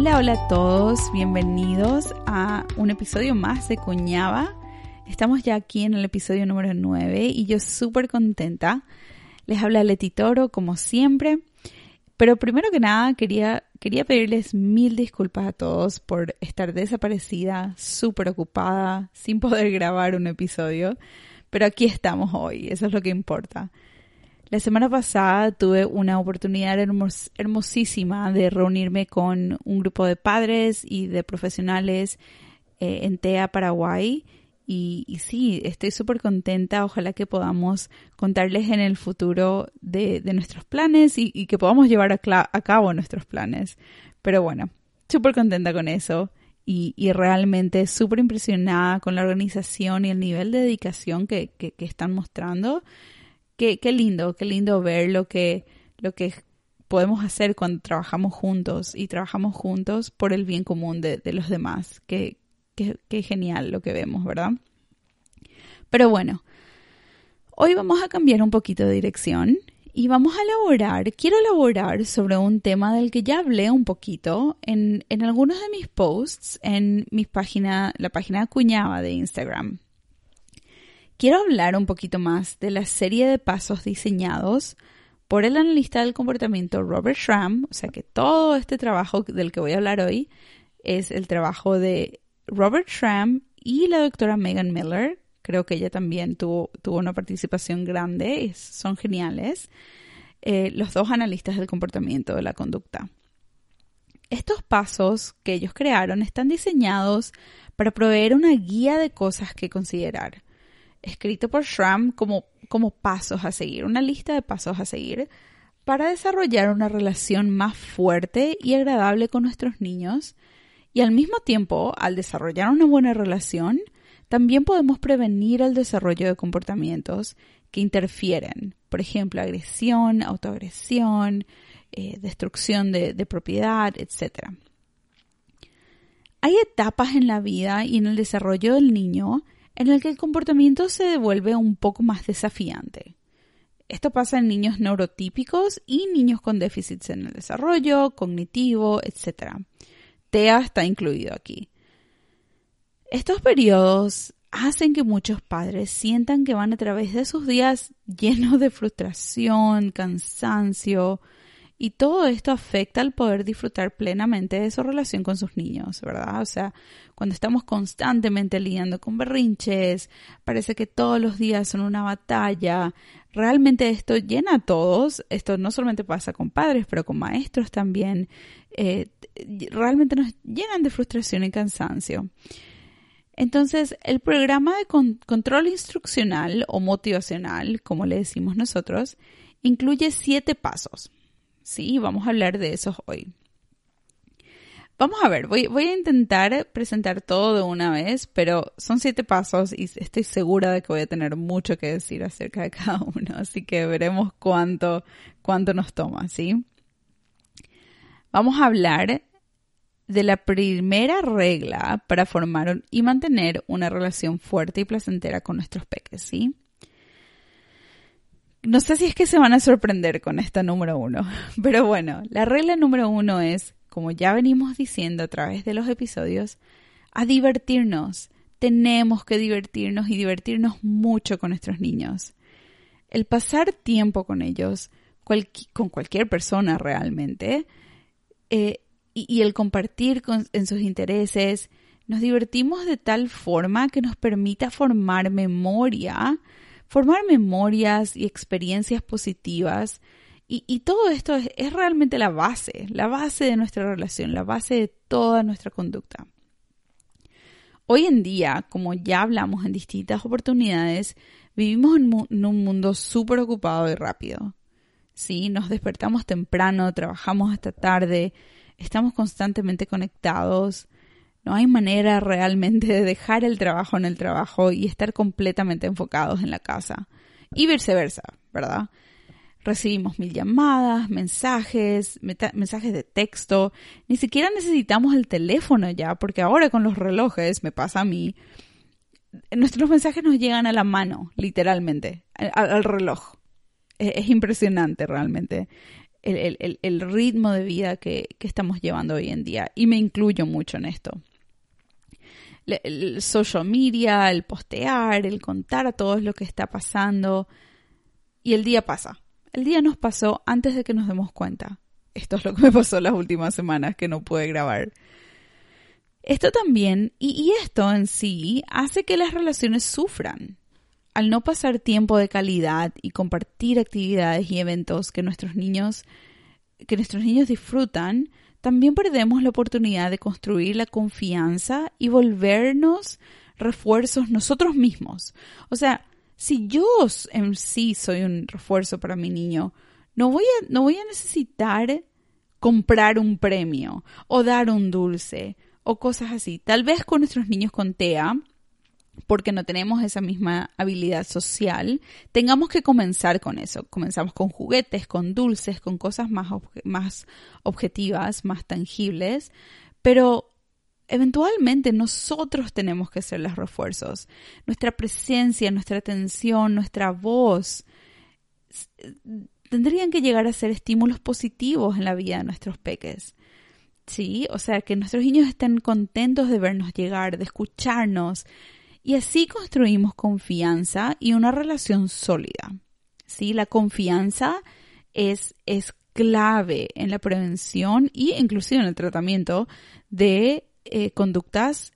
Hola, hola a todos, bienvenidos a un episodio más de Cuñaba. Estamos ya aquí en el episodio número 9 y yo súper contenta. Les habla Leti Toro, como siempre. Pero primero que nada, quería, quería pedirles mil disculpas a todos por estar desaparecida, súper ocupada, sin poder grabar un episodio. Pero aquí estamos hoy, eso es lo que importa. La semana pasada tuve una oportunidad hermosísima de reunirme con un grupo de padres y de profesionales eh, en TEA, Paraguay. Y, sí, estoy súper contenta. Ojalá que podamos contarles en el futuro de, nuestros planes y, que podamos llevar a, cabo nuestros planes. Pero bueno, súper contenta con eso y, realmente súper impresionada con la organización y el nivel de dedicación que están mostrando qué, lindo, qué lindo ver lo que, lo que podemos hacer cuando trabajamos juntos y trabajamos juntos por el bien común de, los demás. Qué, qué, genial lo que vemos, ¿verdad? Pero bueno, hoy vamos a cambiar un poquito de dirección y vamos a elaborar, quiero elaborar sobre un tema del que ya hablé un poquito en, en algunos de mis posts en mi página, la página Cuñaba de Instagram. Quiero hablar un poquito más de la serie de pasos diseñados por el analista del comportamiento Robert Schramm, o sea que todo este trabajo del que voy a hablar hoy es el trabajo de Robert Schramm y la doctora Megan Miller. Creo que ella también tuvo, una participación grande, son geniales. Eh, los dos analistas del comportamiento de la conducta. Estos pasos que ellos crearon están diseñados para proveer una guía de cosas que considerar escrito por Schramm como, como pasos a seguir, una lista de pasos a seguir para desarrollar una relación más fuerte y agradable con nuestros niños y al mismo tiempo, al desarrollar una buena relación, también podemos prevenir el desarrollo de comportamientos que interfieren, por ejemplo, agresión, autoagresión, eh, destrucción de, de propiedad, etc. Hay etapas en la vida y en el desarrollo del niño en el que el comportamiento se devuelve un poco más desafiante. Esto pasa en niños neurotípicos y niños con déficits en el desarrollo, cognitivo, etc. TEA está incluido aquí. Estos periodos hacen que muchos padres sientan que van a través de sus días llenos de frustración, cansancio, y todo esto afecta al poder disfrutar plenamente de su relación con sus niños, ¿verdad? O sea, cuando estamos constantemente lidiando con berrinches, parece que todos los días son una batalla. Realmente esto llena a todos. Esto no solamente pasa con padres, pero con maestros también. Eh, realmente nos llenan de frustración y cansancio. Entonces, el programa de control instruccional o motivacional, como le decimos nosotros, incluye siete pasos. Sí, vamos a hablar de eso hoy. Vamos a ver, voy, voy, a intentar presentar todo de una vez, pero son siete pasos y estoy segura de que voy a tener mucho que decir acerca de cada uno, así que veremos cuánto, cuánto nos toma, ¿sí? Vamos a hablar de la primera regla para formar y mantener una relación fuerte y placentera con nuestros peques, ¿sí? No sé si es que se van a sorprender con esta número uno, pero bueno, la regla número uno es, como ya venimos diciendo a través de los episodios, a divertirnos. Tenemos que divertirnos y divertirnos mucho con nuestros niños. El pasar tiempo con ellos, con cualquier persona realmente, eh, y, el compartir en sus intereses, nos divertimos de tal forma que nos permita formar memoria formar memorias y experiencias positivas. Y, todo esto es, realmente la base, la base de nuestra relación, la base de toda nuestra conducta. Hoy en día, como ya hablamos en distintas oportunidades, vivimos en, un mundo súper ocupado y rápido. Sí, nos despertamos temprano, trabajamos hasta tarde, estamos constantemente conectados, no hay manera realmente de dejar el trabajo en el trabajo y estar completamente enfocados en la casa. Y viceversa, ¿verdad? Recibimos mil llamadas, mensajes, mensajes de texto. Ni siquiera necesitamos el teléfono ya, porque ahora con los relojes, me pasa a mí, nuestros mensajes nos llegan a la mano, literalmente, al, reloj. Es, es impresionante realmente. el, ritmo de vida que, estamos llevando hoy en día. Y me incluyo mucho en esto. El, social media, el postear, el contar a todos lo que está pasando. Y el día pasa. El día nos pasó antes de que nos demos cuenta. Esto es lo que me pasó las últimas semanas que no pude grabar. Esto también, y esto en sí, hace que las relaciones sufran al no pasar tiempo de calidad y compartir actividades y eventos que nuestros niños que nuestros niños disfrutan, también perdemos la oportunidad de construir la confianza y volvernos refuerzos nosotros mismos. O sea, si yo en sí soy un refuerzo para mi niño, no voy a, no voy a necesitar comprar un premio o dar un dulce o cosas así. Tal vez con nuestros niños con TEA porque no tenemos esa misma habilidad social, tengamos que comenzar con eso. Comenzamos con juguetes, con dulces, con cosas más, más objetivas, más tangibles, pero eventualmente nosotros tenemos que ser los refuerzos. Nuestra presencia, nuestra atención, nuestra voz tendrían que llegar a ser estímulos positivos en la vida de nuestros peques. Sí, o sea, que nuestros niños estén contentos de vernos llegar, de escucharnos, y así construimos confianza y una relación sólida. ¿Sí? La confianza es, es clave en la prevención y inclusive en el tratamiento de eh, conductas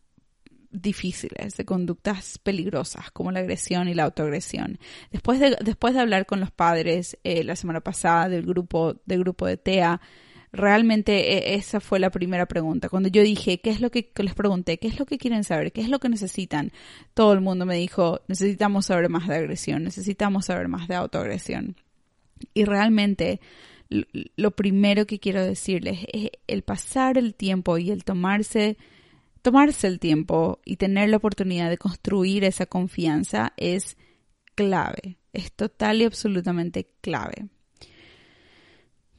difíciles, de conductas peligrosas como la agresión y la autoagresión. Después de, después de hablar con los padres eh, la semana pasada del grupo, del grupo de TEA, realmente e, esa fue la primera pregunta. Cuando yo dije, ¿qué es lo que les pregunté? ¿Qué es lo que quieren saber? ¿Qué es lo que necesitan? Todo el mundo me dijo, necesitamos saber más de agresión, necesitamos saber más de autoagresión. Y realmente lo primero que quiero decirles es el pasar el tiempo y el tomarse tomarse el tiempo y tener la oportunidad de construir esa confianza es clave, es total y absolutamente clave.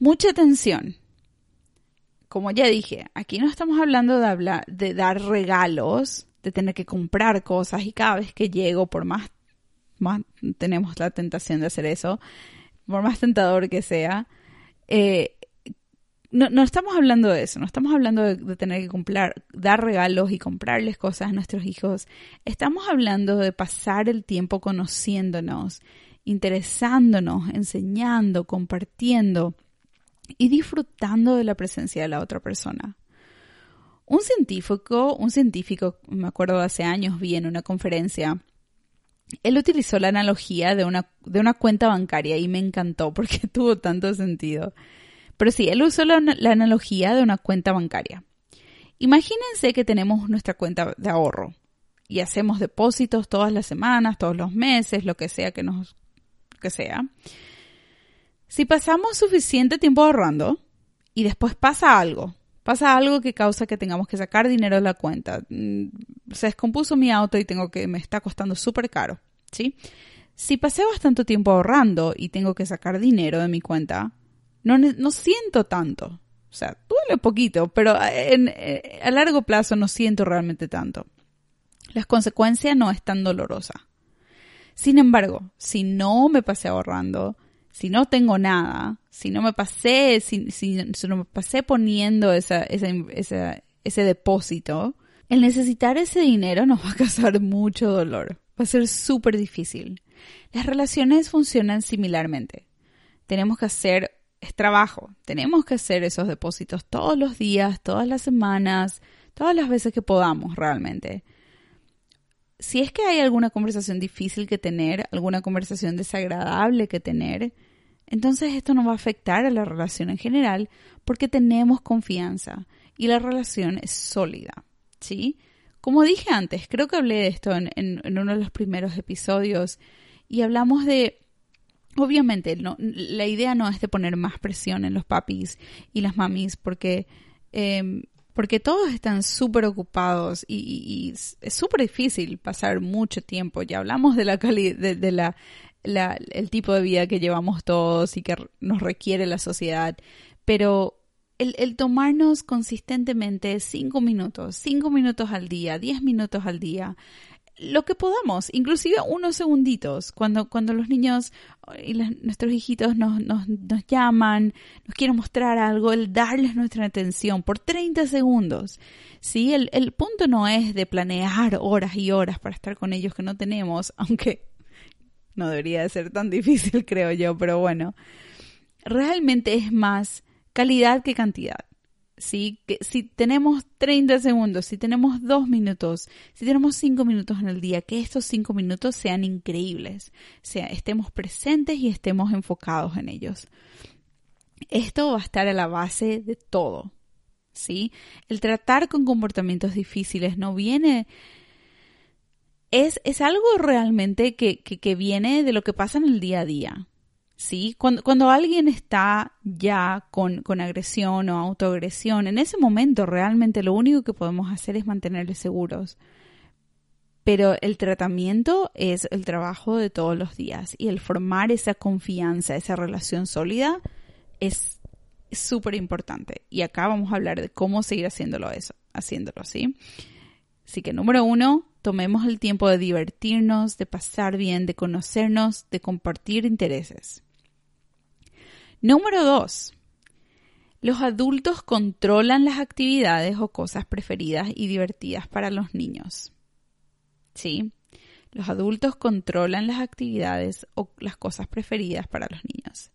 Mucha atención, como ya dije, aquí no estamos hablando de, hablar, de dar regalos, de tener que comprar cosas y cada vez que llego, por más, más tenemos la tentación de hacer eso, por más tentador que sea, eh, no, no, estamos hablando de eso, no estamos hablando de, tener que comprar, dar regalos y comprarles cosas a nuestros hijos. Estamos hablando de pasar el tiempo conociéndonos, interesándonos, enseñando, compartiendo y disfrutando de la presencia de la otra persona. Un científico, un científico, me acuerdo hace años vi en una conferencia, él utilizó la analogía de una, de una cuenta bancaria y me encantó porque tuvo tanto sentido. Pero sí, él usó la, la analogía de una cuenta bancaria. Imagínense que tenemos nuestra cuenta de ahorro y hacemos depósitos todas las semanas, todos los meses, lo que sea que nos que sea. Si pasamos suficiente tiempo ahorrando y después pasa algo, pasa algo que causa que tengamos que sacar dinero de la cuenta, mm, se descompuso mi auto y tengo que me está costando súper caro, ¿sí? Si pasé bastante tiempo ahorrando y tengo que sacar dinero de mi cuenta, no, no siento tanto. O sea, duele poquito, pero en, eh, a largo plazo no siento realmente tanto. La consecuencia no es tan dolorosa. Sin embargo, si no me pasé ahorrando, si no tengo nada, si no me pasé, si, si, no me pasé poniendo esa, esa, ese depósito, el necesitar ese dinero nos va a causar mucho dolor. Va a ser súper difícil. Las relaciones funcionan similarmente. Tenemos que hacer, es trabajo, tenemos que hacer esos depósitos todos los días, todas las semanas, todas las veces que podamos realmente. Si es que hay alguna conversación difícil que tener, alguna conversación desagradable que tener, entonces esto no va a afectar a la relación en general porque tenemos confianza y la relación es sólida, ¿sí? Como dije antes, creo que hablé de esto en, uno de los primeros episodios y hablamos de, obviamente, la idea no es de poner más presión en los papis y las mamis porque, em, porque todos están súper ocupados y, es súper difícil pasar mucho tiempo. Ya hablamos de la calidad, de la el tipo de vida que llevamos todos y que nos requiere la sociedad, pero el, tomarnos consistentemente cinco minutos, cinco minutos al día, diez minutos al día, lo que podamos, inclusive unos segunditos, cuando, cuando los niños y nuestros hijitos nos, nos, nos, llaman, nos quieren mostrar algo, el darles nuestra atención por 30 segundos. ¿sí? El, el punto no es de planear horas y horas para estar con ellos que no tenemos, aunque no debería de ser tan difícil, creo yo, pero bueno, realmente es más calidad que cantidad. ¿Sí? Que si tenemos 30 segundos, si tenemos 2 minutos, si tenemos 5 minutos en el día, que estos 5 minutos sean increíbles, sea, estemos presentes y estemos enfocados en ellos. Esto va a estar a la base de todo, ¿sí? El tratar con comportamientos difíciles no viene... Es, es algo realmente que, que, que viene de lo que pasa en el día a día. ¿Sí? Cuando, cuando alguien está ya con, con, agresión o autoagresión, en ese momento realmente lo único que podemos hacer es mantenerles seguros. Pero el tratamiento es el trabajo de todos los días y el formar esa confianza, esa relación sólida es súper importante. Y acá vamos a hablar de cómo seguir haciéndolo eso, haciéndolo, ¿sí? Así que número uno, tomemos el tiempo de divertirnos, de pasar bien, de conocernos, de compartir intereses. Número dos, los adultos controlan las actividades o cosas preferidas y divertidas para los niños. ¿Sí? Los adultos controlan las actividades o las cosas preferidas para los niños.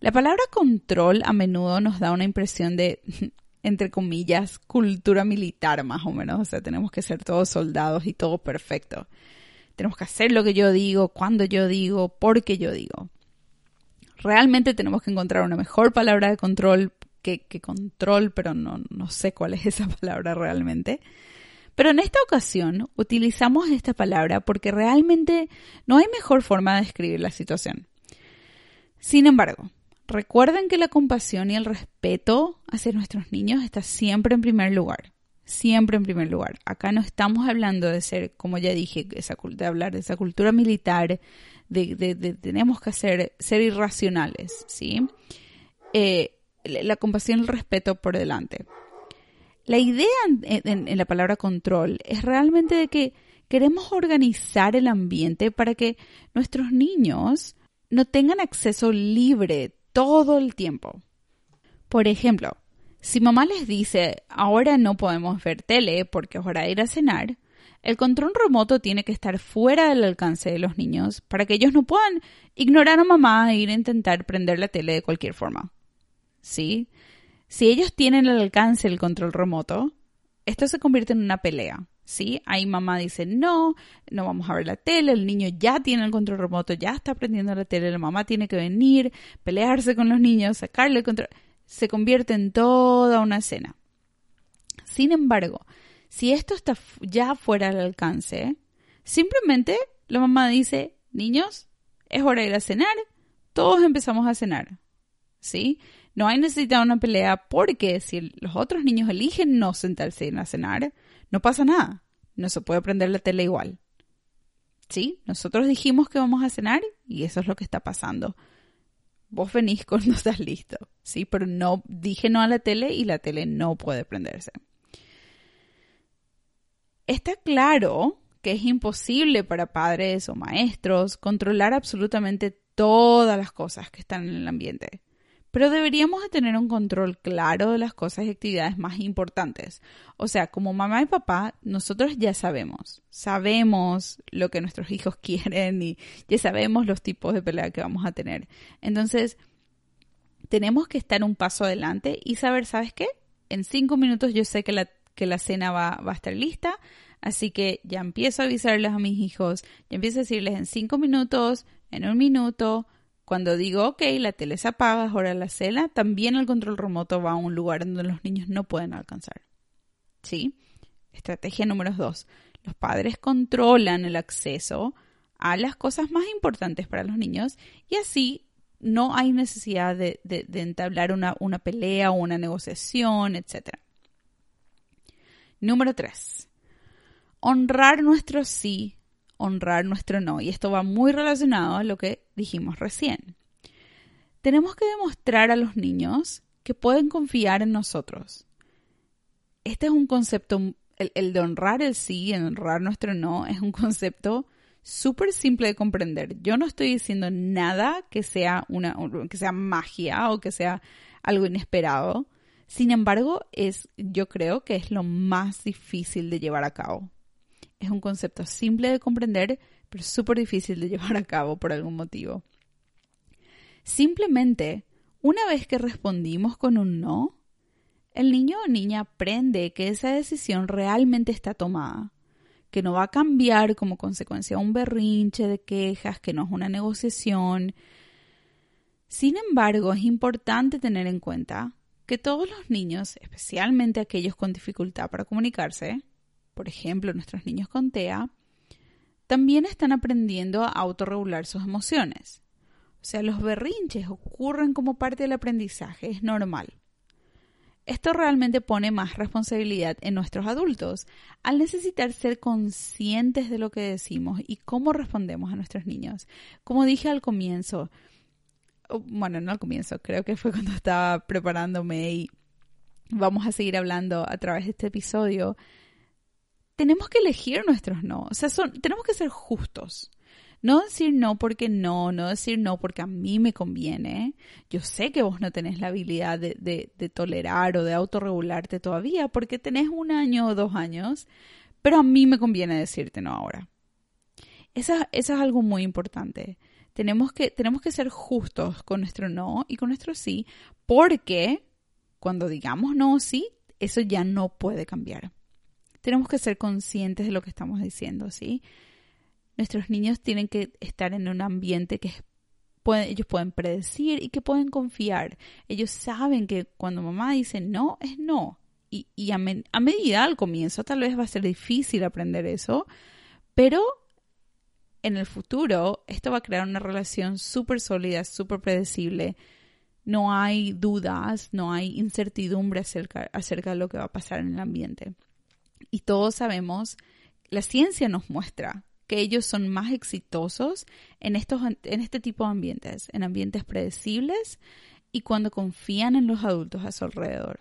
La palabra control a menudo nos da una impresión de, entre comillas, cultura militar más o menos. O sea, tenemos que ser todos soldados y todo perfecto. Tenemos que hacer lo que yo digo, cuando yo digo, porque yo digo realmente tenemos que encontrar una mejor palabra de control que, control, pero no, no sé cuál es esa palabra realmente. Pero en esta ocasión utilizamos esta palabra porque realmente no hay mejor forma de describir la situación. Sin embargo, recuerden que la compasión y el respeto hacia nuestros niños está siempre en primer lugar. Siempre en primer lugar. Acá no estamos hablando de ser, como ya dije, de hablar de esa cultura militar, tenemos que hacer, ser irracionales, ¿sí? Eh, la compasión y el respeto por delante. La idea en, la palabra control es realmente de que queremos organizar el ambiente para que nuestros niños no tengan acceso libre todo el tiempo. Por ejemplo, si mamá les dice, ahora no podemos ver tele porque es hora de ir a cenar, el control remoto tiene que estar fuera del alcance de los niños para que ellos no puedan ignorar a mamá e ir a intentar prender la tele de cualquier forma. ¿Sí? Si ellos tienen al alcance el control remoto, esto se convierte en una pelea. ¿Sí? Ahí mamá dice, no, no vamos a ver la tele, el niño ya tiene el control remoto, ya está prendiendo la tele, la mamá tiene que venir, pelearse con los niños, sacarle el control. Se convierte en toda una escena. Sin embargo, si esto está ya fuera del alcance, simplemente la mamá dice, niños, es hora de ir a cenar, todos empezamos a cenar. ¿Sí? No hay necesidad de una pelea porque si los otros niños eligen no sentarse a cenar, no pasa nada. No se puede prender la tele igual. ¿Sí? Nosotros dijimos que vamos a cenar y eso es lo que está pasando. Vos venís cuando estás listo, ¿sí? Pero no dije no a la tele y la tele no puede prenderse. Está claro que es imposible para padres o maestros controlar absolutamente todas las cosas que están en el ambiente, pero deberíamos de tener un control claro de las cosas y actividades más importantes. O sea, como mamá y papá, nosotros ya sabemos, sabemos lo que nuestros hijos quieren y ya sabemos los tipos de pelea que vamos a tener. Entonces, tenemos que estar un paso adelante y saber, ¿sabes qué? En cinco minutos yo sé que la que la cena va, va a estar lista. Así que ya empiezo a avisarles a mis hijos, ya empiezo a decirles en cinco minutos, en un minuto, cuando digo, ok, la tele se apaga, es hora de la cena, también el control remoto va a un lugar donde los niños no pueden alcanzar. ¿Sí? Estrategia número dos. Los padres controlan el acceso a las cosas más importantes para los niños y así no hay necesidad de, entablar una, una pelea o una negociación, etcétera. Número 3. Honrar nuestro sí, honrar nuestro no. Y esto va muy relacionado a lo que dijimos recién. Tenemos que demostrar a los niños que pueden confiar en nosotros. Este es un concepto el, de honrar el sí, el honrar nuestro no, es un concepto súper simple de comprender. Yo no estoy diciendo nada que sea una que sea magia o que sea algo inesperado. Sin embargo, es yo creo que es lo más difícil de llevar a cabo. Es un concepto simple de comprender, pero súper difícil de llevar a cabo por algún motivo. Simplemente, una vez que respondimos con un no, el niño o niña aprende que esa decisión realmente está tomada, que no va a cambiar como consecuencia un berrinche de quejas, que no es una negociación. Sin embargo, es importante tener en cuenta que todos los niños, especialmente aquellos con dificultad para comunicarse, por ejemplo nuestros niños con TEA, también están aprendiendo a autorregular sus emociones. O sea, los berrinches ocurren como parte del aprendizaje, es normal. Esto realmente pone más responsabilidad en nuestros adultos al necesitar ser conscientes de lo que decimos y cómo respondemos a nuestros niños. Como dije al comienzo, bueno, no al comienzo, creo que fue cuando estaba preparándome y vamos a seguir hablando a través de este episodio, tenemos que elegir nuestros no, o sea, tenemos que ser justos. No decir no porque no, no decir no porque a mí me conviene. Yo sé que vos no tenés la habilidad de, de, tolerar o de autorregularte todavía porque tenés un año o dos años, pero a mí me conviene decirte no ahora. Eso es algo muy importante. Tenemos que, tenemos que ser justos con nuestro no y con nuestro sí, porque cuando digamos no o sí, eso ya no puede cambiar. Tenemos que ser conscientes de lo que estamos diciendo, ¿sí? Nuestros niños tienen que estar en un ambiente que ellos pueden predecir y que pueden confiar. Ellos saben que cuando mamá dice no, es no. Y, a, a medida al comienzo tal vez va a ser difícil aprender eso, pero en el futuro esto va a crear una relación súper sólida, súper predecible. No hay dudas, no hay incertidumbre acerca, acerca de lo que va a pasar en el ambiente. Y todos sabemos, la ciencia nos muestra que ellos son más exitosos en, estos, en este tipo de ambientes, en ambientes predecibles y cuando confían en los adultos a su alrededor.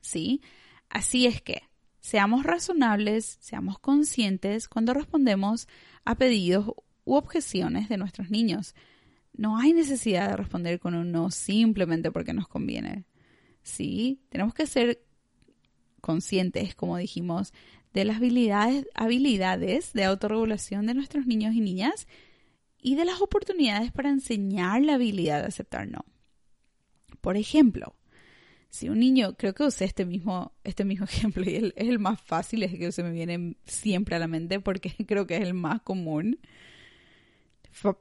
¿Sí? Así es que Seamos razonables, seamos conscientes cuando respondemos a pedidos u objeciones de nuestros niños. No hay necesidad de responder con un no simplemente porque nos conviene. Sí, tenemos que ser conscientes, como dijimos, de las habilidades, habilidades de autorregulación de nuestros niños y niñas y de las oportunidades para enseñar la habilidad de aceptar no. Por ejemplo, si un niño, creo que usé este mismo, este mismo ejemplo y es el más fácil, es que se me viene siempre a la mente porque creo que es el más común.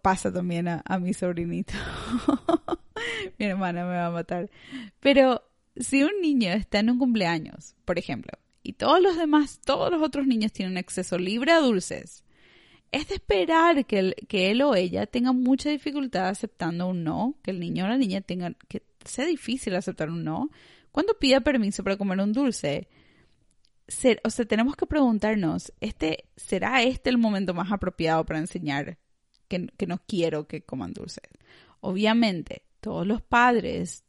Pasa también a, mi sobrinito. mi hermana me va a matar. Pero si un niño está en un cumpleaños, por ejemplo, y todos los demás, todos los otros niños tienen acceso libre a dulces, es de esperar que, que él o ella tenga mucha dificultad aceptando un no, que el niño o la niña tenga que sea difícil aceptar un no, cuando pida permiso para comer un dulce, o sea, tenemos que preguntarnos, este, ¿será este el momento más apropiado para enseñar que, no quiero que coman dulces? Obviamente, todos los padres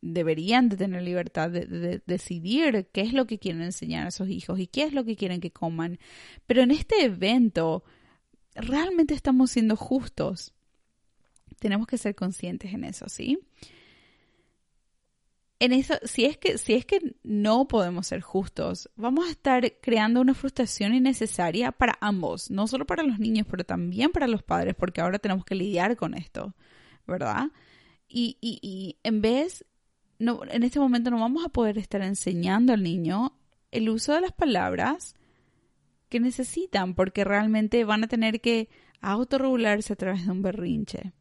deberían de tener libertad de, decidir qué es lo que quieren enseñar a sus hijos y qué es lo que quieren que coman. Pero en este evento, realmente estamos siendo justos. Tenemos que ser conscientes en eso, ¿sí? En eso, si es que, si es que no podemos ser justos, vamos a estar creando una frustración innecesaria para ambos, no solo para los niños, pero también para los padres, porque ahora tenemos que lidiar con esto, ¿verdad? Y, y, y en vez, no, en este momento no vamos a poder estar enseñando al niño el uso de las palabras que necesitan, porque realmente van a tener que autorregularse a través de un berrinche.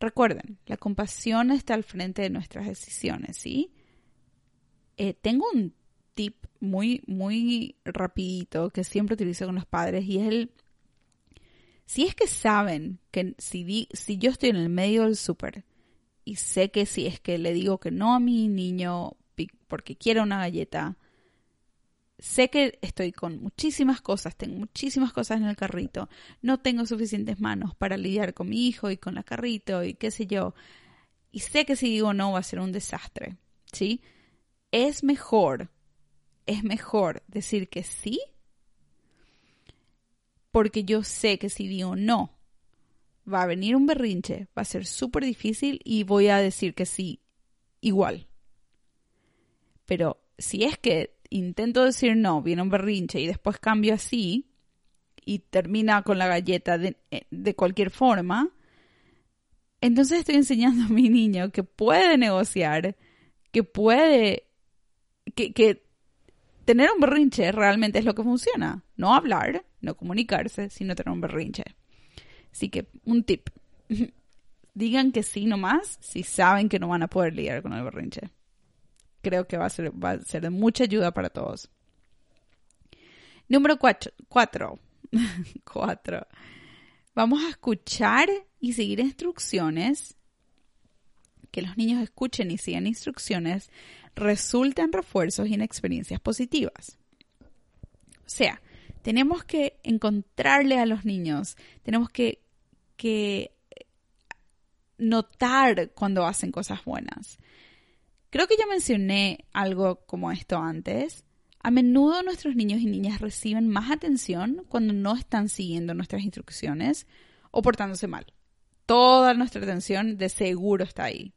Recuerden, la compasión está al frente de nuestras decisiones, ¿sí? Eh, tengo un tip muy, muy rapidito que siempre utilizo con los padres y es el... Si es que saben que si, si yo estoy en el medio del súper y sé que si es que le digo que no a mi niño porque quiere una galleta, sé que estoy con muchísimas cosas, tengo muchísimas cosas en el carrito, no tengo suficientes manos para lidiar con mi hijo y con la carrito y qué sé yo, y sé que si digo no va a ser un desastre, ¿sí? Es mejor es mejor decir que sí, porque yo sé que si digo no, va a venir un berrinche, va a ser súper difícil y voy a decir que sí igual. Pero si es que intento decir no, viene un berrinche y después cambio así y termina con la galleta de, de cualquier forma, entonces estoy enseñando a mi niño que puede negociar, que puede, que, que tener un berrinche realmente es lo que funciona. No hablar, no comunicarse, sino tener un berrinche. Así que un tip. Digan que sí nomás si saben que no van a poder lidiar con el berrinche. Creo que va a ser, va a ser de mucha ayuda para todos. Número cuatro. Cuatro. cuatro. Vamos a escuchar y seguir instrucciones. Que los niños escuchen y sigan instrucciones resultan refuerzos y en experiencias positivas. O sea, tenemos que encontrarle a los niños, tenemos que, que notar cuando hacen cosas buenas. Creo que ya mencioné algo como esto antes. A menudo nuestros niños y niñas reciben más atención cuando no están siguiendo nuestras instrucciones o portándose mal. Toda nuestra atención de seguro está ahí.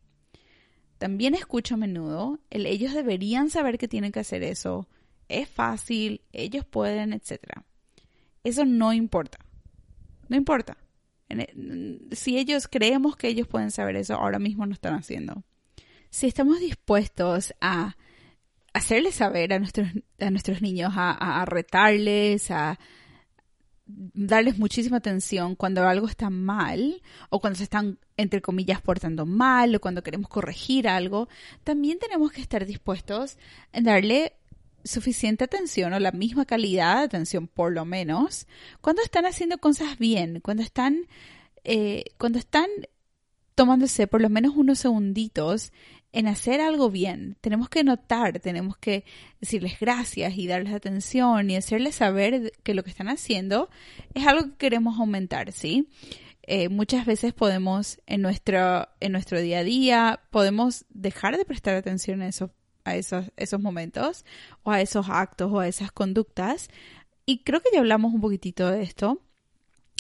También escucho a menudo el ellos deberían saber que tienen que hacer eso, es fácil, ellos pueden, etc. Eso no importa. No importa. E, si ellos creemos que ellos pueden saber eso, ahora mismo no están haciendo. Si estamos dispuestos a hacerles saber a nuestros, a nuestros niños, a retarles, a, darles muchísima atención cuando algo está mal o cuando se están, entre comillas, portando mal o cuando queremos corregir algo, también tenemos que estar dispuestos en darle suficiente atención o la misma calidad de atención por lo menos cuando están haciendo cosas bien, cuando están, eh, cuando están tomándose por lo menos unos segunditos en hacer algo bien. Tenemos que notar, tenemos que decirles gracias y darles atención y hacerles saber que lo que están haciendo es algo que queremos aumentar, ¿sí? Eh, muchas veces podemos en nuestro, en nuestro día a día, podemos dejar de prestar atención a esos, a esos, esos momentos o a esos actos o a esas conductas. Y creo que ya hablamos un poquitito de esto.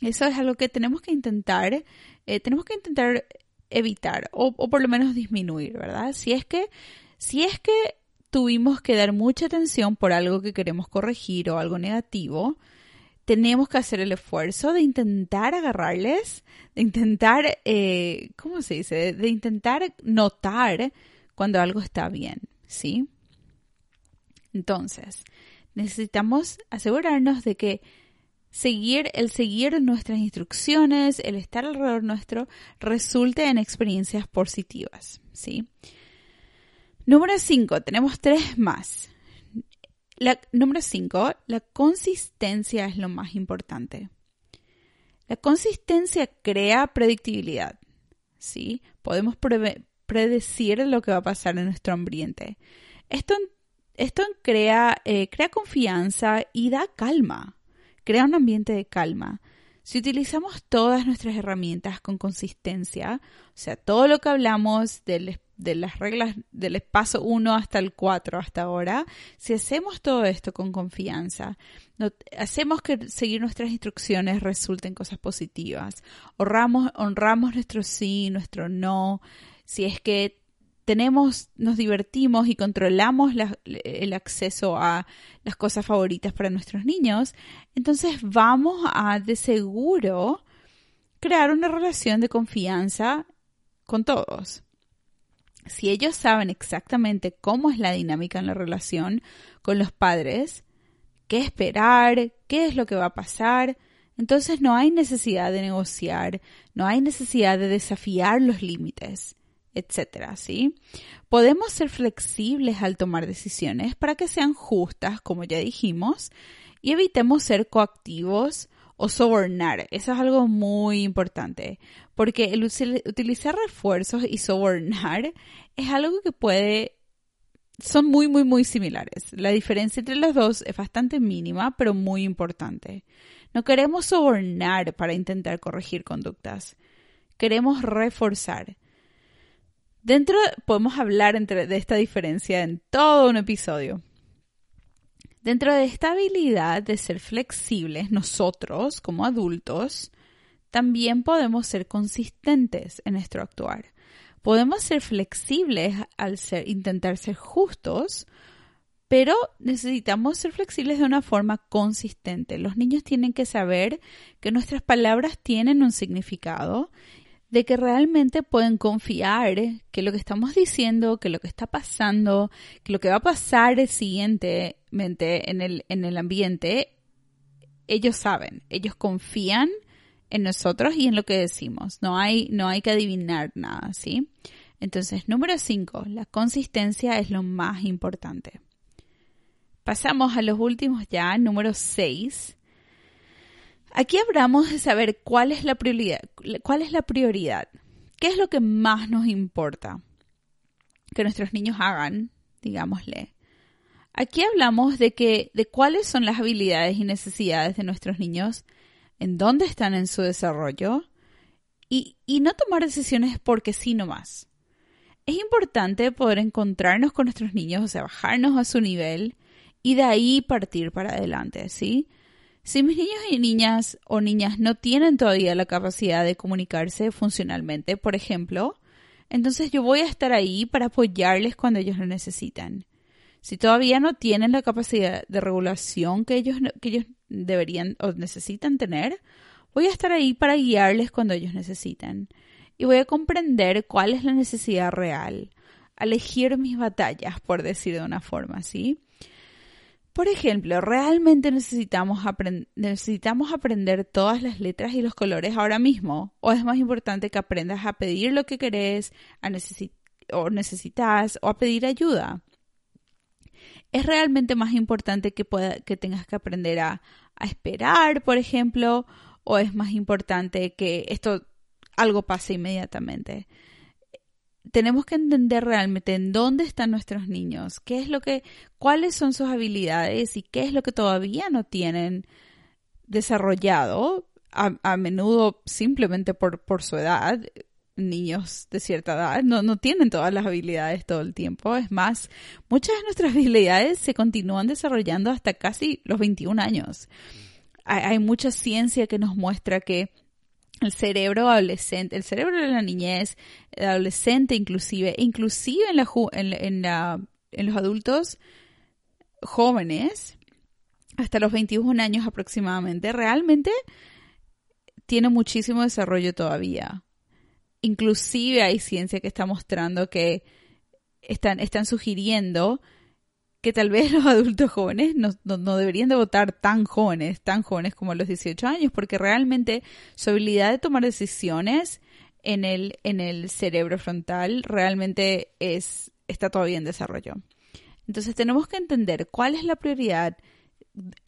Eso es algo que tenemos que intentar, eh, tenemos que intentar evitar o, por lo menos disminuir, ¿verdad? Si es que, si es que tuvimos que dar mucha atención por algo que queremos corregir o algo negativo, tenemos que hacer el esfuerzo de intentar agarrarles, de intentar, eh, ¿cómo se dice? De intentar notar cuando algo está bien, ¿sí? Entonces, necesitamos asegurarnos de que seguir, el seguir nuestras instrucciones, el estar alrededor nuestro, resulte en experiencias positivas, ¿sí? Número 5, tenemos tres más. Número 5, la consistencia es lo más importante. La consistencia crea predictibilidad, ¿sí? Podemos predecir lo que va a pasar en nuestro ambiente. Esto, esto crea, eh, crea confianza y da calma, crea un ambiente de calma. Si utilizamos todas nuestras herramientas con consistencia, o sea, todo lo que hablamos de, las reglas del paso 1 hasta el 4 hasta ahora, si hacemos todo esto con confianza, hacemos que seguir nuestras instrucciones resulten cosas positivas, honramos, honramos nuestro sí, nuestro no, si es que tenemos, nos divertimos y controlamos el acceso a las cosas favoritas para nuestros niños, entonces vamos a de seguro crear una relación de confianza con todos. Si ellos saben exactamente cómo es la dinámica en la relación con los padres, qué esperar, qué es lo que va a pasar, entonces no hay necesidad de negociar, no hay necesidad de desafiar los límites etcétera, ¿sí? Podemos ser flexibles al tomar decisiones para que sean justas, como ya dijimos, y evitemos ser coactivos o sobornar. Eso es algo muy importante, porque el utilizar refuerzos y sobornar es algo que puede son muy, muy, muy similares. La diferencia entre los dos es bastante mínima, pero muy importante. No queremos sobornar para intentar corregir conductas. Queremos reforzar. Dentro podemos hablar entre, de esta diferencia en todo un episodio. Dentro de esta habilidad de ser flexibles, nosotros como adultos, también podemos ser consistentes en nuestro actuar. Podemos ser flexibles al ser, intentar ser justos, pero necesitamos ser flexibles de una forma consistente. Los niños tienen que saber que nuestras palabras tienen un significado, de que realmente pueden confiar que lo que estamos diciendo, que lo que está pasando, que lo que va a pasar siguientemente en el, en el ambiente, ellos saben, ellos confían en nosotros y en lo que decimos. No hay, no hay que adivinar nada, ¿sí? Entonces, número 5, la consistencia es lo más importante. Pasamos a los últimos ya, número 6. Aquí hablamos de saber cuál es la prioridad, cuál es la prioridad. ¿Qué es lo que más nos importa que nuestros niños hagan, digámosle? Aquí hablamos de que de cuáles son las habilidades y necesidades de nuestros niños, en dónde están en su desarrollo y, y no tomar decisiones porque sí nomás. Es importante poder encontrarnos con nuestros niños, o sea, bajarnos a su nivel y de ahí partir para adelante, ¿sí? Si mis niños y niñas o niñas no tienen todavía la capacidad de comunicarse funcionalmente, por ejemplo, entonces yo voy a estar ahí para apoyarles cuando ellos lo necesitan. Si todavía no tienen la capacidad de regulación que ellos, que ellos deberían o necesitan tener, voy a estar ahí para guiarles cuando ellos necesitan. Y voy a comprender cuál es la necesidad real, elegir mis batallas, por decir de una forma, ¿sí? Por ejemplo, ¿realmente necesitamos, necesitamos aprender todas las letras y los colores ahora mismo? ¿O es más importante que aprendas a pedir lo que querés a o necesitas o a pedir ayuda? ¿Es realmente más importante que, pueda, que tengas que aprender a, a esperar, por ejemplo? ¿O es más importante que esto algo pase inmediatamente? Tenemos que entender realmente en dónde están nuestros niños, qué es lo que, cuáles son sus habilidades y qué es lo que todavía no tienen desarrollado, a, menudo simplemente por, por su edad. Niños de cierta edad no, no tienen todas las habilidades todo el tiempo. Es más, muchas de nuestras habilidades se continúan desarrollando hasta casi los 21 años. hay mucha ciencia que nos muestra que el cerebro adolescente, el cerebro de la niñez, el adolescente inclusive, inclusive en, la, en, la, en los adultos jóvenes, hasta los 21 años aproximadamente, realmente tiene muchísimo desarrollo todavía. Inclusive hay ciencia que está mostrando que están, están sugiriendo que tal vez los adultos jóvenes no, no, deberían de votar tan jóvenes, tan jóvenes como los 18 años, porque realmente su habilidad de tomar decisiones en el, en el cerebro frontal realmente es, está todavía en desarrollo. Entonces tenemos que entender cuál es la prioridad,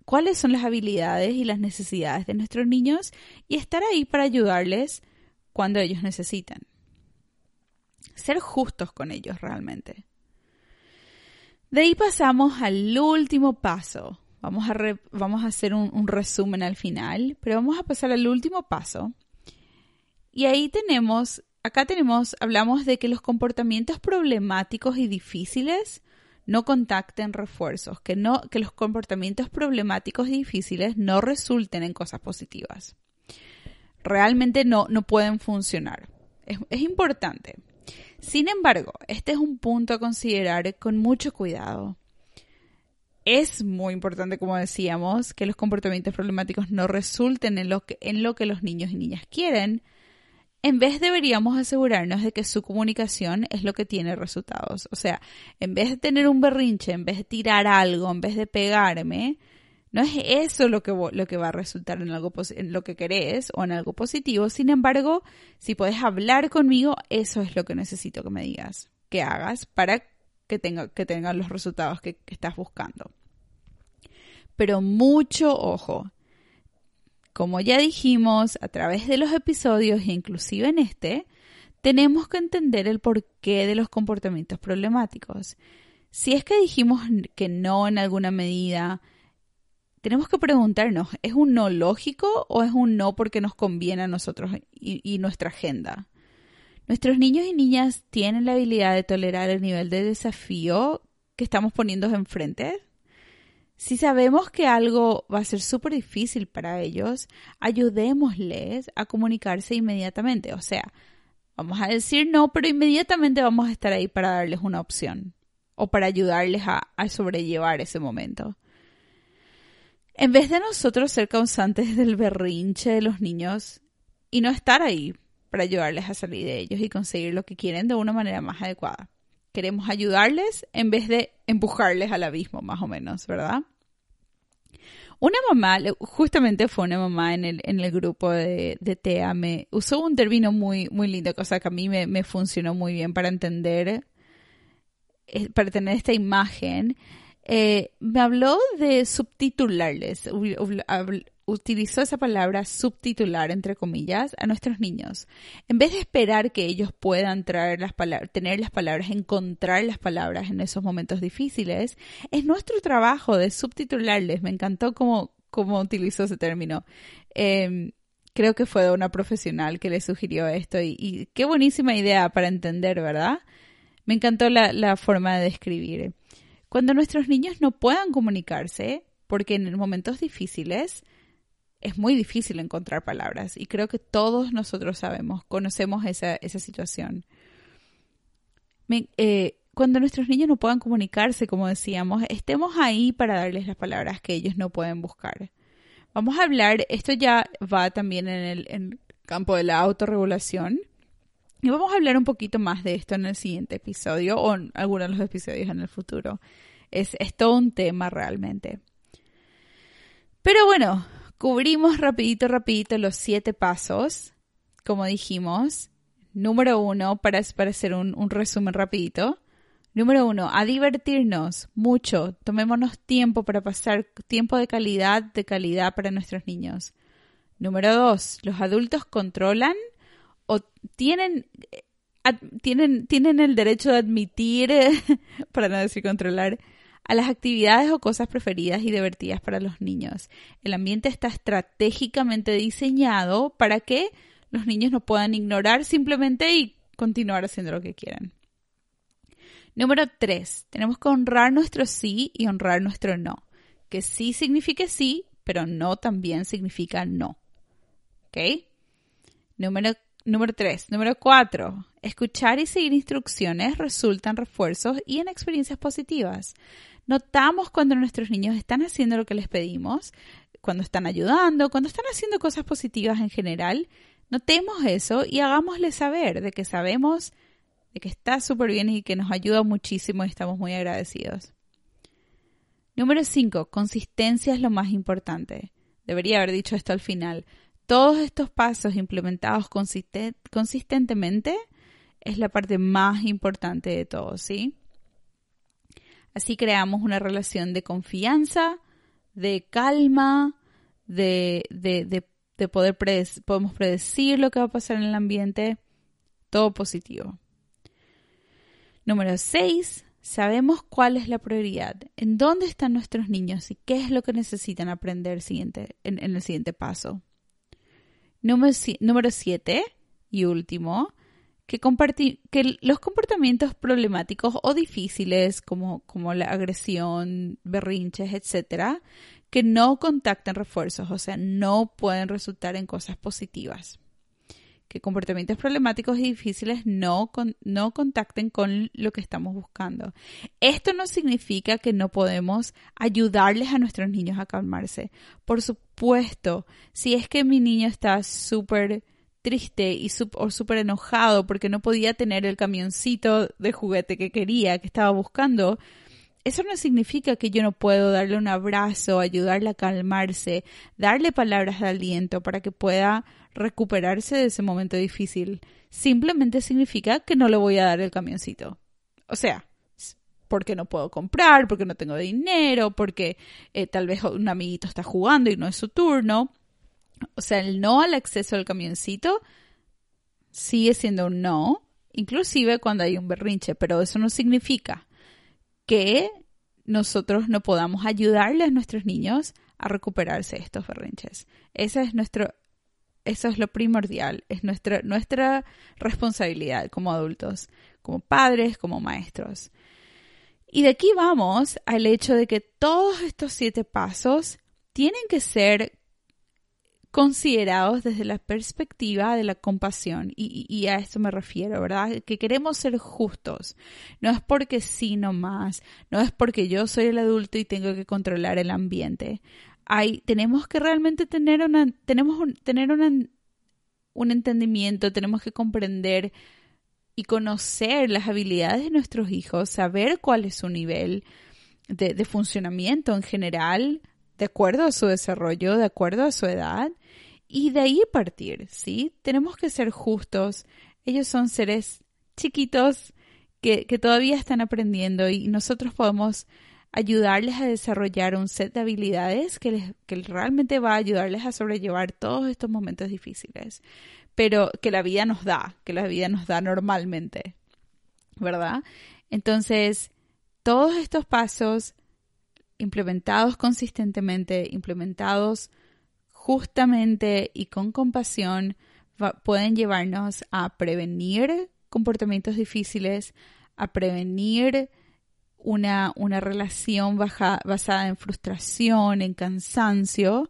cuáles son las habilidades y las necesidades de nuestros niños y estar ahí para ayudarles cuando ellos necesitan. Ser justos con ellos realmente. De ahí pasamos al último paso. Vamos a, vamos a hacer un, resumen al final, pero vamos a pasar al último paso. Y ahí tenemos, acá tenemos, hablamos de que los comportamientos problemáticos y difíciles no contacten refuerzos, que, no, que los comportamientos problemáticos y difíciles no resulten en cosas positivas. Realmente no, no pueden funcionar. Es importante. Sin embargo, este es un punto a considerar con mucho cuidado. Es muy importante, como decíamos, que los comportamientos problemáticos no resulten en lo que, en lo que los niños y niñas quieren. En vez deberíamos asegurarnos de que su comunicación es lo que tiene resultados. O sea, en vez de tener un berrinche, en vez de tirar algo, en vez de pegarme, no es eso lo que, lo que va a resultar en, algo, en lo que querés o en algo positivo. Sin embargo, si puedes hablar conmigo, eso es lo que necesito que me digas, que hagas para que tenga, que tengan los resultados que, que estás buscando. Pero mucho ojo. Como ya dijimos a través de los episodios e inclusive en este, tenemos que entender el porqué de los comportamientos problemáticos. Si es que dijimos que no en alguna medida, tenemos que preguntarnos, ¿es un no lógico o es un no porque nos conviene a nosotros y, nuestra agenda? Nuestros niños y niñas tienen la habilidad de tolerar el nivel de desafío que estamos poniendo enfrente. Si sabemos que algo va a ser súper difícil para ellos, ayudémosles a comunicarse inmediatamente. O sea, vamos a decir no, pero inmediatamente vamos a estar ahí para darles una opción o para ayudarles a, a sobrellevar ese momento. En vez de nosotros ser causantes del berrinche de los niños y no estar ahí para ayudarles a salir de ellos y conseguir lo que quieren de una manera más adecuada. Queremos ayudarles en vez de empujarles al abismo, más o menos, ¿verdad? Una mamá, justamente fue una mamá en el, en el grupo de, de TEA, me usó un término muy, muy lindo, cosa que a mí me, me funcionó muy bien para entender, eh, para tener esta imagen. Eh, me habló de subtitularles, utilizó esa palabra subtitular, entre comillas, a nuestros niños. En vez de esperar que ellos puedan traer las palabras, tener las palabras, encontrar las palabras en esos momentos difíciles, es nuestro trabajo de subtitularles. Me encantó cómo, cómo utilizó ese término. Em, creo que fue una profesional que le sugirió esto y, qué buenísima idea para entender, ¿verdad? Me encantó la, la forma de describir. Cuando nuestros niños no puedan comunicarse, porque en momentos difíciles es muy difícil encontrar palabras y creo que todos nosotros sabemos, conocemos esa, esa situación. Eh, cuando nuestros niños no puedan comunicarse, como decíamos, estemos ahí para darles las palabras que ellos no pueden buscar. Vamos a hablar, esto ya va también en el, en campo de la autorregulación. Y vamos a hablar un poquito más de esto en el siguiente episodio o en algunos de los episodios en el futuro. Es, es todo un tema realmente. Pero bueno, Cubrimos rapidito, rapidito los siete pasos, como dijimos. Número uno, para, para hacer un, un resumen rapidito. Número uno, a divertirnos mucho. Tomémonos tiempo para pasar tiempo de calidad, de calidad para nuestros niños. Número dos, los adultos controlan o tienen, tienen, tienen el derecho de admitir, para no decir controlar, a las actividades o cosas preferidas y divertidas para los niños. El ambiente está estratégicamente diseñado para que los niños no puedan ignorar simplemente y continuar haciendo lo que quieran. Número 3. Tenemos que honrar nuestro sí y honrar nuestro no. Que sí signifique sí, pero no también significa no. ¿Ok? Número, número 3. Número 4. Escuchar y seguir instrucciones resultan refuerzos y en experiencias positivas. Notamos cuando nuestros niños están haciendo lo que les pedimos, cuando están ayudando, cuando están haciendo cosas positivas en general. Notemos eso y hagámosles saber de que sabemos de que está súper bien y que nos ayuda muchísimo y estamos muy agradecidos. Número 5. Consistencia es lo más importante. Debería haber dicho esto al final. Todos estos pasos implementados consistentemente es la parte más importante de todo, ¿sí? Así creamos una relación de confianza, de calma, de, de, poder predecir lo que va a pasar en el ambiente, todo positivo. Número 6. Sabemos cuál es la prioridad, en dónde están nuestros niños y qué es lo que necesitan aprender siguiente, en, el siguiente paso. Número 7 y último, que, que los comportamientos problemáticos o difíciles como, como la agresión, berrinches, etcétera, que no contacten refuerzos, o sea, no pueden resultar en cosas positivas. Que comportamientos problemáticos y difíciles no, no contacten con lo que estamos buscando. Esto no significa que no podemos ayudarles a nuestros niños a calmarse. Por supuesto, si es que mi niño está súper triste y o súper enojado porque no podía tener el camioncito de juguete que quería, que estaba buscando, eso no significa que yo no puedo darle un abrazo, ayudarle a calmarse, darle palabras de aliento para que pueda recuperarse de ese momento difícil. Simplemente significa que no le voy a dar el camioncito. O sea, porque no puedo comprar, porque no tengo dinero, porque eh, tal vez un amiguito está jugando y no es su turno. O sea, el no al acceso al camioncito sigue siendo un no, inclusive cuando hay un berrinche, pero eso no significa que nosotros no podamos ayudarle a nuestros niños a recuperarse de estos berrinches. Ese es nuestro, eso es lo primordial, es nuestra, nuestra responsabilidad como adultos, como padres, como maestros. Y de aquí vamos al hecho de que todos estos siete pasos tienen que ser considerados desde la perspectiva de la compasión. Y, a esto me refiero, ¿verdad? Que queremos ser justos. No es porque sí nomás, no es porque yo soy el adulto y tengo que controlar el ambiente. Hay, tenemos que realmente tener una, tenemos tener un entendimiento, tenemos que comprender y conocer las habilidades de nuestros hijos, saber cuál es su nivel de, de funcionamiento en general, de acuerdo a su desarrollo, de acuerdo a su edad, y de ahí partir, ¿sí? Tenemos que ser justos. Ellos son seres chiquitos que, que todavía están aprendiendo y nosotros podemos ayudarles a desarrollar un set de habilidades que, les, que realmente va a ayudarles a sobrellevar todos estos momentos difíciles, pero que la vida nos da, que la vida nos da normalmente, ¿verdad? Entonces, todos estos pasos implementados consistentemente, implementados justamente y con compasión pueden llevarnos a prevenir comportamientos difíciles, a prevenir una, una relación basada en frustración, en cansancio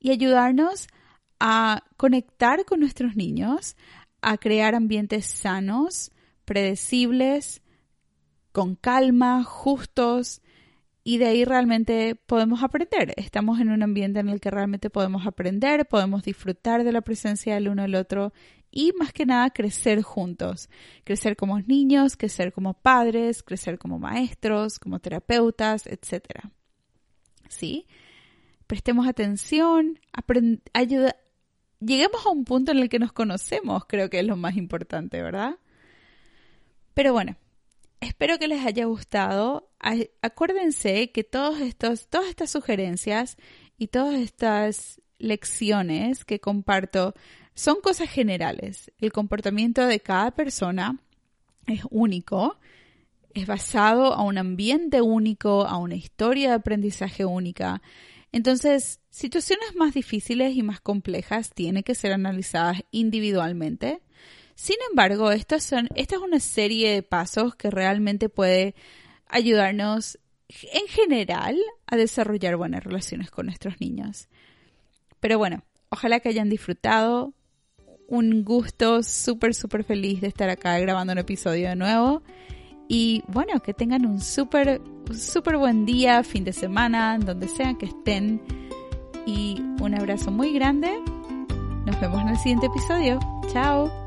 y ayudarnos a conectar con nuestros niños, a crear ambientes sanos, predecibles, con calma, justos, y de ahí realmente podemos aprender. Estamos en un ambiente en el que realmente podemos aprender, podemos disfrutar de la presencia del uno del otro y más que nada crecer juntos, crecer como niños, crecer como padres, crecer como maestros, como terapeutas, etc. ¿Sí? Prestemos atención, ayuda lleguemos a un punto en el que nos conocemos, creo que es lo más importante, ¿verdad? Pero bueno, Espero que les haya gustado. Acuérdense que todos estos, todas estas sugerencias y todas estas lecciones que comparto son cosas generales. El comportamiento de cada persona es único, es basado a un ambiente único, a una historia de aprendizaje única. Entonces, situaciones más difíciles y más complejas tienen que ser analizadas individualmente sin embargo, estas son, esta es una serie de pasos que realmente puede ayudarnos en general a desarrollar buenas relaciones con nuestros niños. Pero bueno, ojalá que hayan disfrutado. Un gusto súper, súper feliz de estar acá grabando un episodio de nuevo. Y bueno, que tengan un súper, súper buen día, fin de semana, donde sea que estén. Y un abrazo muy grande. Nos vemos en el siguiente episodio. Chao.